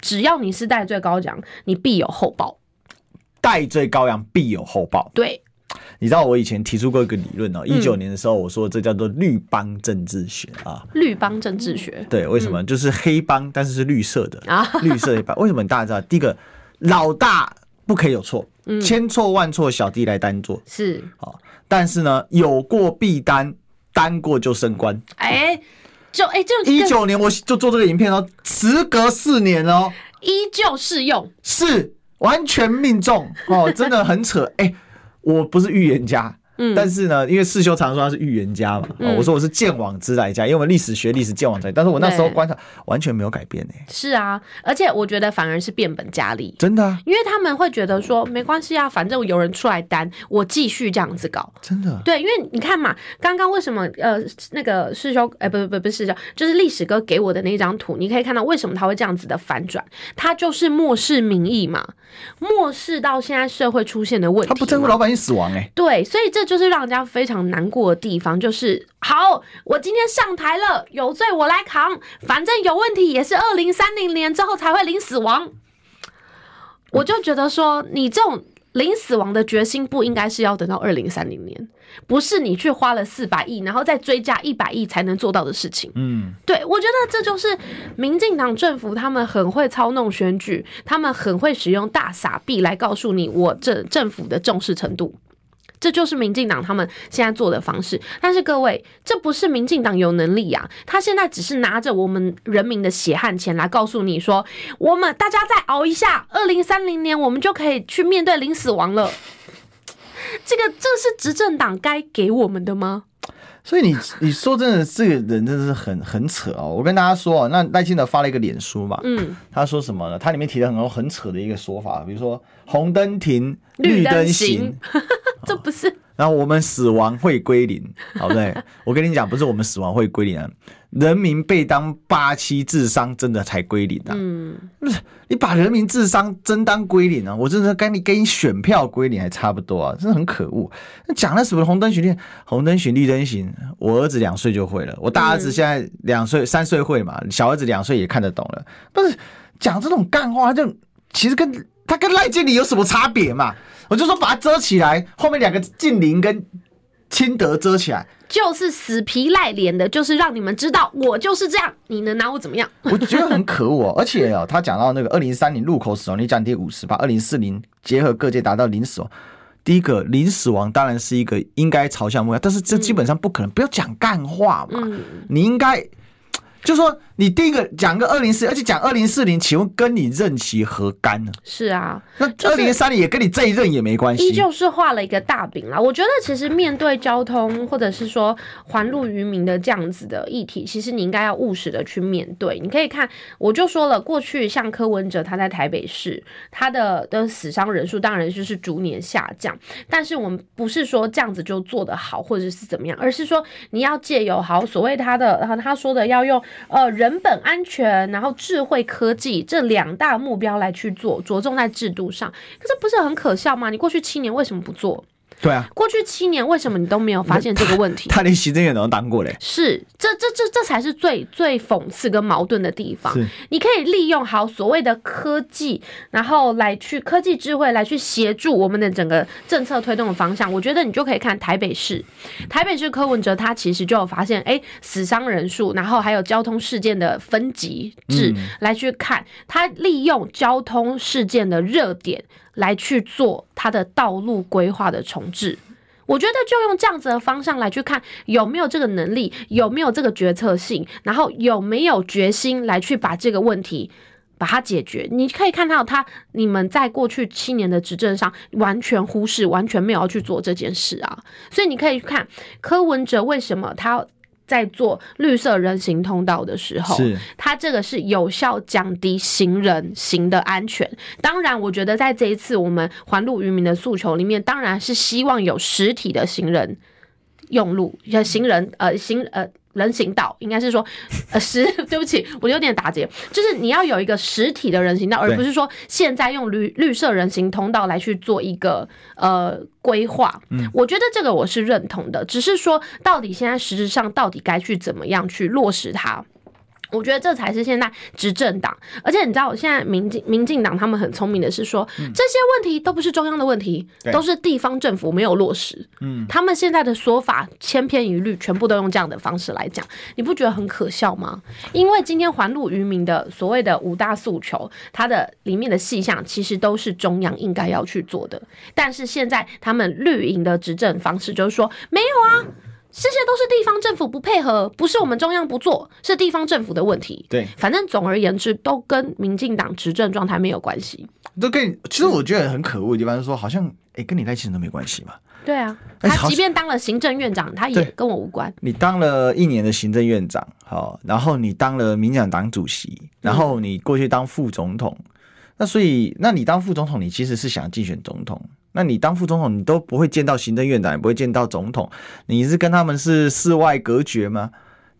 只要你是代罪羔羊，你必有后报。代罪羔羊必有后报。对，你知道我以前提出过一个理论哦，一九年的时候我说这叫做绿帮政治学啊。绿帮政治学，对，为什么？嗯、就是黑帮，但是是绿色的啊，绿色的一帮。为什么？大家知道，第一个老大不可以有错，嗯、千错万错小弟来担做是好。但是呢，有过必单，单过就升官。哎、欸，就哎，就一九年我就做这个影片哦，时隔四年哦，依旧适用，是完全命中哦，真的很扯。哎、欸，我不是预言家。嗯，但是呢，因为世修常说他是预言家嘛，嗯、我说我是鉴往之来家，因为我们历史学历史鉴往知来，但是我那时候观察完全没有改变呢、欸。是啊，而且我觉得反而是变本加厉，真的、啊，因为他们会觉得说没关系啊，反正有人出来担，我继续这样子搞，真的。对，因为你看嘛，刚刚为什么呃那个世修哎、欸、不不不不是世修，就是历史哥给我的那张图，你可以看到为什么他会这样子的反转，他就是漠视民意嘛，漠视到现在社会出现的问题，他不在乎老百姓死亡哎、欸，对，所以这就是让人家非常难过的地方，就是好，我今天上台了，有罪我来扛，反正有问题也是二零三零年之后才会零死亡。我就觉得说，你这种零死亡的决心不应该是要等到二零三零年，不是你去花了四百亿，然后再追加一百亿才能做到的事情。嗯，对，我觉得这就是民进党政府他们很会操弄选举，他们很会使用大傻币来告诉你我这政府的重视程度。这就是民进党他们现在做的方式，但是各位，这不是民进党有能力呀，他现在只是拿着我们人民的血汗钱来告诉你说，我们大家再熬一下，二零三零年我们就可以去面对零死亡了。这个这是执政党该给我们的吗？所以你你说真的，这个人真的是很很扯哦。我跟大家说哦，那赖清德发了一个脸书嘛，嗯，他说什么呢？他里面提了很多很扯的一个说法，比如说红灯停，绿灯行。这不是，然后我们死亡会归零，好不对？我跟你讲，不是我们死亡会归零啊，人民被当八七智商真的才归零啊！嗯，不是你把人民智商真当归零啊？我真的跟你给你选票归零还差不多啊，真的很可恶。那讲了什么红灯行绿，红灯行绿灯行，我儿子两岁就会了，我大儿子现在两岁三岁会嘛，小儿子两岁也看得懂了。不是讲这种干话，就其实跟他跟赖经理有什么差别嘛？我就说把它遮起来，后面两个近邻跟清德遮起来，就是死皮赖脸的，就是让你们知道我就是这样，你能拿我怎么样？我觉得很可恶哦，而且哦，他讲到那个二零三零入口死亡率降低五十，把二零四零结合各界达到零死亡。第一个零死亡当然是一个应该朝向目标，但是这基本上不可能，不要讲干话嘛，嗯、你应该。就说你第一个讲个二零四，而且讲二零四零，请问跟你任期何干呢？是啊，那二零三零也跟你这一任也没关系，依旧是画了一个大饼啦。我觉得其实面对交通或者是说还路于民的这样子的议题，其实你应该要务实的去面对。你可以看，我就说了，过去像柯文哲他在台北市，他的的死伤人数当然就是逐年下降，但是我们不是说这样子就做得好或者是怎么样，而是说你要借由好所谓他的然后他说的要用。呃，人本安全，然后智慧科技这两大目标来去做，着重在制度上，可是不是很可笑吗？你过去七年为什么不做？对啊，过去七年为什么你都没有发现这个问题？他，他连行政院长都当过嘞。是，这这这这才是最最讽刺跟矛盾的地方。你可以利用好所谓的科技，然后来去科技智慧来去协助我们的整个政策推动的方向。我觉得你就可以看台北市，台北市柯文哲他其实就有发现，哎，死伤人数，然后还有交通事件的分级制来去看，他利用交通事件的热点。来去做他的道路规划的重置，我觉得就用这样子的方向来去看有没有这个能力，有没有这个决策性，然后有没有决心来去把这个问题把它解决。你可以看到他，你们在过去七年的执政上完全忽视，完全没有要去做这件事啊。所以你可以去看柯文哲为什么他在做绿色人行通道的时候，是它这个是有效降低行人行的安全。当然，我觉得在这一次我们环路渔民的诉求里面，当然是希望有实体的行人用路，要行人呃行呃。人行道应该是说，呃，实 对不起，我有点打结，就是你要有一个实体的人行道，而不是说现在用绿绿色人行通道来去做一个呃规划。嗯，我觉得这个我是认同的，只是说到底现在实质上到底该去怎么样去落实它。我觉得这才是现在执政党，而且你知道，现在民进民进党他们很聪明的是说，这些问题都不是中央的问题，都是地方政府没有落实。嗯，他们现在的说法千篇一律，全部都用这样的方式来讲，你不觉得很可笑吗？因为今天环路渔民的所谓的五大诉求，它的里面的细项其实都是中央应该要去做的，但是现在他们绿营的执政方式就是说，没有啊。这些都是地方政府不配合，不是我们中央不做，是地方政府的问题。对，反正总而言之，都跟民进党执政状态没有关系。都跟其实我觉得很可恶的地方是说，好像哎、欸，跟你赖清德都没关系嘛。对啊，他即便当了行政院长，他也跟我无关。你当了一年的行政院长，好，然后你当了民进党党主席，然后你过去当副总统，嗯、那所以，那你当副总统，你其实是想竞选总统。那你当副总统，你都不会见到行政院长，也不会见到总统，你是跟他们是世外隔绝吗？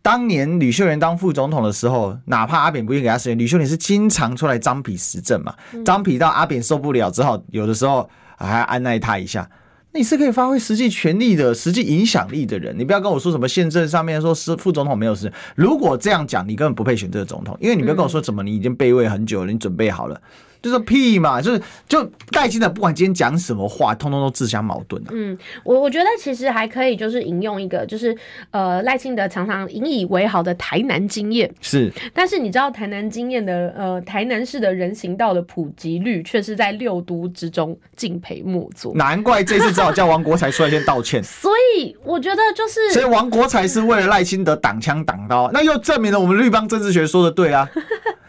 当年吕秀莲当副总统的时候，哪怕阿扁不愿意给他时间，吕秀莲是经常出来张皮实政嘛，张皮到阿扁受不了，只好有的时候还要安奈他一下。那你是可以发挥实际权力的、实际影响力的人，你不要跟我说什么宪政上面说是副总统没有事。如果这样讲，你根本不配选这个总统，因为你不要跟我说怎么你已经备位很久了，你准备好了。就是屁嘛，就是就赖清德不管今天讲什么话，通通都自相矛盾的、啊。嗯，我我觉得其实还可以，就是引用一个，就是呃赖清德常常引以为豪的台南经验。是，但是你知道台南经验的呃台南市的人行道的普及率，却是在六都之中敬陪末座。难怪这次只好叫王国才出来先道歉。所以我觉得就是，所以王国才是为了赖清德挡枪挡刀，那又证明了我们绿邦政治学说的对啊。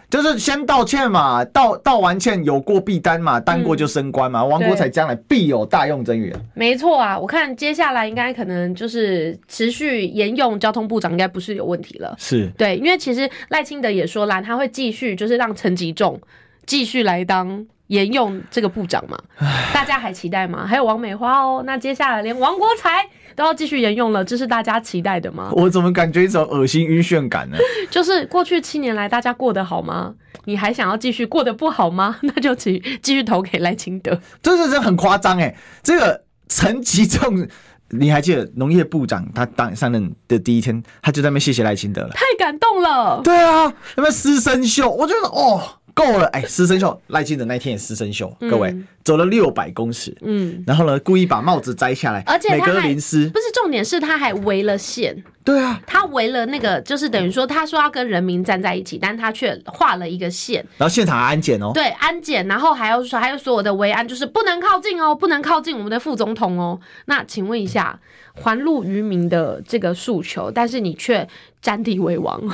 就是先道歉嘛，道道完歉有过必担嘛，担过就升官嘛。嗯、王国才将来必有大用真语。没错啊，我看接下来应该可能就是持续沿用交通部长，应该不是有问题了。是对，因为其实赖清德也说了，他会继续就是让陈吉仲继续来当沿用这个部长嘛。大家还期待吗？还有王美花哦，那接下来连王国材。都要继续沿用了，这是大家期待的吗？我怎么感觉一种恶心晕眩感呢？就是过去七年来大家过得好吗？你还想要继续过得不好吗？那就请继续投给赖清德。这是真很夸张哎！这个陈吉仲，你还记得农业部长他当上任的第一天，他就在那边谢谢赖清德了，太感动了。对啊，那边师生秀，我觉得哦。够了，哎，师生秀，赖清德那天也师生秀，各位、嗯、走了六百公尺，嗯，然后呢，故意把帽子摘下来，而且他还淋湿，不是重点是他还围了线，对啊，他围了那个，就是等于说他说要跟人民站在一起，但他却画了一个线，然后现场还安检哦，对，安检，然后还要说还有所有的维安，就是不能靠近哦，不能靠近我们的副总统哦。那请问一下，环路渔民的这个诉求，但是你却。占地为王，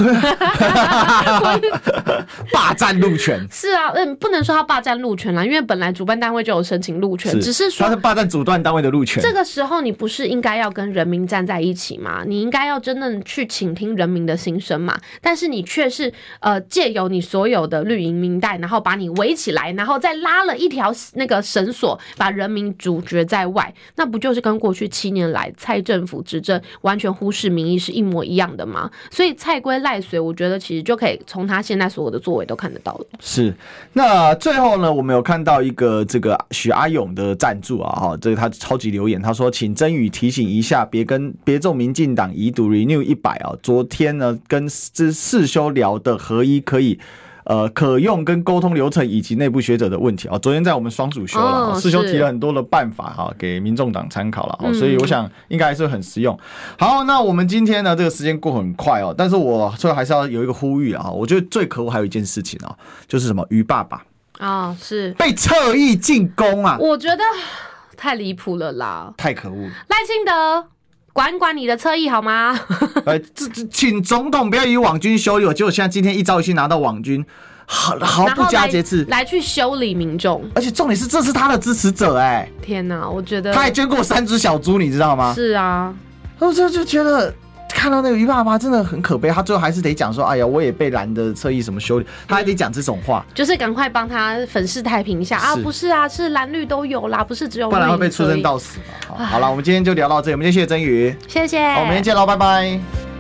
霸占路权是啊，嗯，不能说他霸占路权啦，因为本来主办单位就有申请路权，只是说他是霸占主办单位的路权。这个时候你不是应该要跟人民站在一起吗？你应该要真正去倾听人民的心声嘛？但是你却是呃借由你所有的绿营民代，然后把你围起来，然后再拉了一条那个绳索，把人民阻绝在外，那不就是跟过去七年来蔡政府执政完全忽视民意是一模一样的吗？所以蔡归赖随，我觉得其实就可以从他现在所有的作为都看得到了。是，那最后呢，我们有看到一个这个许阿勇的赞助啊，哈，这个他超级留言，他说，请曾宇提醒一下，别跟别中民进党遗毒 renew 一百啊，昨天呢跟这四修聊的合一可以。呃，可用跟沟通流程以及内部学者的问题啊，昨天在我们双主修了，师兄提了很多的办法哈，给民众党参考了，所以我想应该还是很实用。好，那我们今天呢，这个时间过很快哦，但是我最后还是要有一个呼吁啊，我觉得最可恶还有一件事情啊，就是什么于爸爸。啊，是。被侧翼进攻啊，我觉得太离谱了啦，太可恶，赖清德。管管你的侧翼好吗？呃，这这，请总统不要以网军修理我。结果现在今天一朝一夕拿到网军，毫毫不加节制来，来去修理民众。而且重点是，这是他的支持者哎、欸！天哪，我觉得他还捐过三只小猪，你知道吗？是啊，我这就觉得。看到那个鱼爸爸真的很可悲，他最后还是得讲说，哎呀，我也被蓝的侧翼什么修理，他还得讲这种话，就是赶快帮他粉饰太平一下啊，不是啊，是蓝绿都有啦，不是只有，不然会被出生到死嘛。好，好了，我们今天就聊到这里，我们今天谢谢曾宇，谢谢，好，我们明天见喽，拜拜。